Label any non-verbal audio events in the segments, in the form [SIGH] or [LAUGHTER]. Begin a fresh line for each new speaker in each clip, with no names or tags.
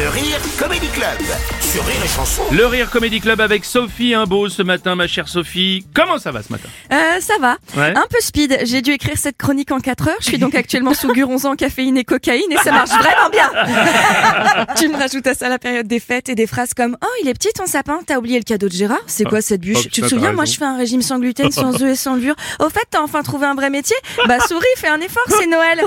Le Rire Comedy Club sur Rire et Chanson.
Le Rire Comedy Club avec Sophie Imbeau ce matin, ma chère Sophie. Comment ça va ce matin?
Euh, ça va.
Ouais.
Un peu speed. J'ai dû écrire cette chronique en 4 heures. Je suis donc actuellement sous guronzan, [LAUGHS] caféine et cocaïne et ça marche vraiment bien. [LAUGHS] tu me rajoutes à ça la période des fêtes et des phrases comme Oh, il est petit ton sapin, t'as oublié le cadeau de Gérard C'est quoi cette bûche
oh,
Tu te souviens, moi je fais un régime sans gluten, sans [LAUGHS] œufs et sans levure. Au fait, t'as enfin trouvé un vrai métier Bah souris, fais un effort, c'est Noël.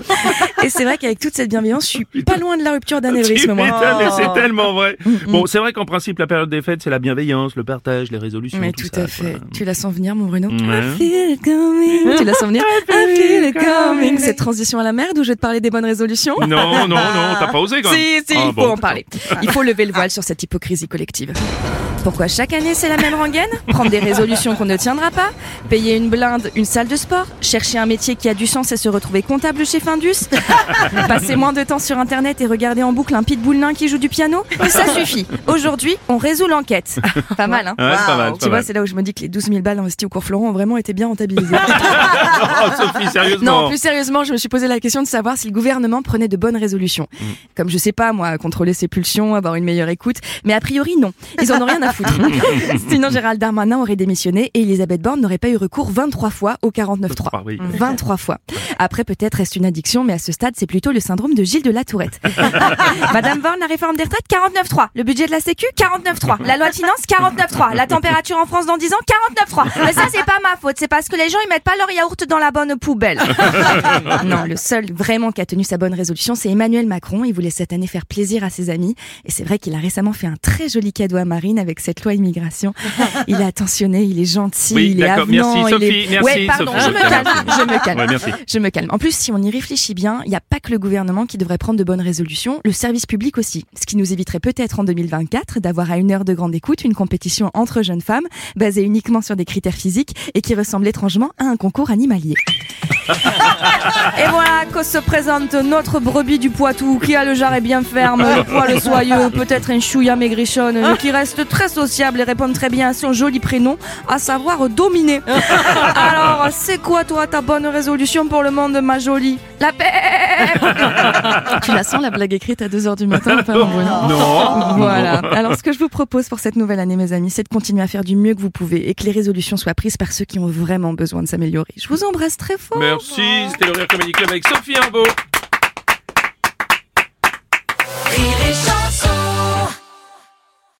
Et c'est vrai qu'avec toute cette bienveillance, je suis pas loin de la rupture d'anévrisme, moi.
m'étonnes, mais c'est tellement vrai. Bon, c'est vrai qu'en principe, la période des fêtes, c'est la bienveillance, le partage, les résolutions.
Mais
tout,
tout,
ça,
à fait.
quoi.
Tu la sens venir, mon Bruno
Ouais.
I feel it coming. Tu la sens venir I feel it coming. Cette transition à la merde où je vais te parler des bonnes résolutions?
Non, non, non, t'as pas osé quand même. [LAUGHS]
Si, si,
Ah,
il faut
bon.
en parler. Il faut lever le voile sur cette hypocrisie collective. Pourquoi chaque année c'est la même rengaine? Prendre des résolutions qu'on ne tiendra pas? Payer une blinde, une salle de sport? Chercher un métier qui a du sens et se retrouver comptable chez Findus? Passer moins de temps sur internet et regarder en boucle un pitbull nain qui joue du piano? Ça suffit. Aujourd'hui, on résout l'enquête. Pas mal, hein?
Ouais, pas mal,
Tu
pas
vois, c'est là où je me dis que les 12 000 balles investies au cours Florent ont vraiment été bien rentabilisées. [LAUGHS]
Oh, Sophie, sérieusement.
Non, plus sérieusement, je me suis posé la question de savoir si le gouvernement prenait de bonnes résolutions.
Mm.
Comme je sais pas, moi, contrôler ses pulsions, avoir une meilleure écoute. Mais a priori, non. Ils en ont rien à foutre. [LAUGHS] Sinon, Gérald Darmanin aurait démissionné et Elisabeth Borne n'aurait pas eu recours 23 fois au 49.3.
Ah oui.
23 fois. Après, peut-être reste une addiction, mais à ce stade, c'est plutôt le syndrome de Gilles de la Tourette. [LAUGHS] Madame Borne, la réforme des retraites, 49.3. Le budget de la Sécu, 49.3. La loi de finances, 49.3. La température en France dans 10 ans, 49.3. Mais ça, c'est pas ma faute. C'est parce que les gens, ils mettent pas leur yaourt dans la bonne poubelle. [LAUGHS] non, le seul vraiment qui a tenu sa bonne résolution, c'est Emmanuel Macron. Il voulait cette année faire plaisir à ses amis. Et c'est vrai qu'il a récemment fait un très joli cadeau à Marine avec cette loi immigration. [LAUGHS] Il est attentionné, il est gentil,
Oui,
il est avenant.
Merci,
il
Sophie.
est...
Merci,
ouais, pardon,
Sophie.
je me calme, je me calme.
Ouais, merci.
Je me calme. En plus, si on y réfléchit bien, il n'y a pas que le gouvernement qui devrait prendre de bonnes résolutions, le service public aussi. Ce qui nous éviterait peut-être en 2024 d'avoir à une heure de grande écoute une compétition entre jeunes femmes basée uniquement sur des critères physiques et qui ressemble étrangement à un concours animalier. [LAUGHS] Et voilà que se présente notre brebis du Poitou qui a le jarret bien ferme, [LAUGHS] le poil soyeux, peut-être un chouïa maigrichonne, mais qui reste très sociable et répond très bien à son joli prénom, à savoir dominer. [LAUGHS] Alors, c'est quoi toi ta bonne résolution pour le monde, ma jolie La paix [LAUGHS] Tu la sens la blague écrite à 2h du matin pas, mon Bruno [LAUGHS]
Non.
voilà. Alors, ce que je vous propose pour cette nouvelle année, mes amis, c'est de continuer à faire du mieux que vous pouvez et que les résolutions soient prises par ceux qui ont vraiment besoin de s'améliorer. Je vous embrasse très fort.
Merci, c'était le Rire Comedy Club avec Sophie Imbeau.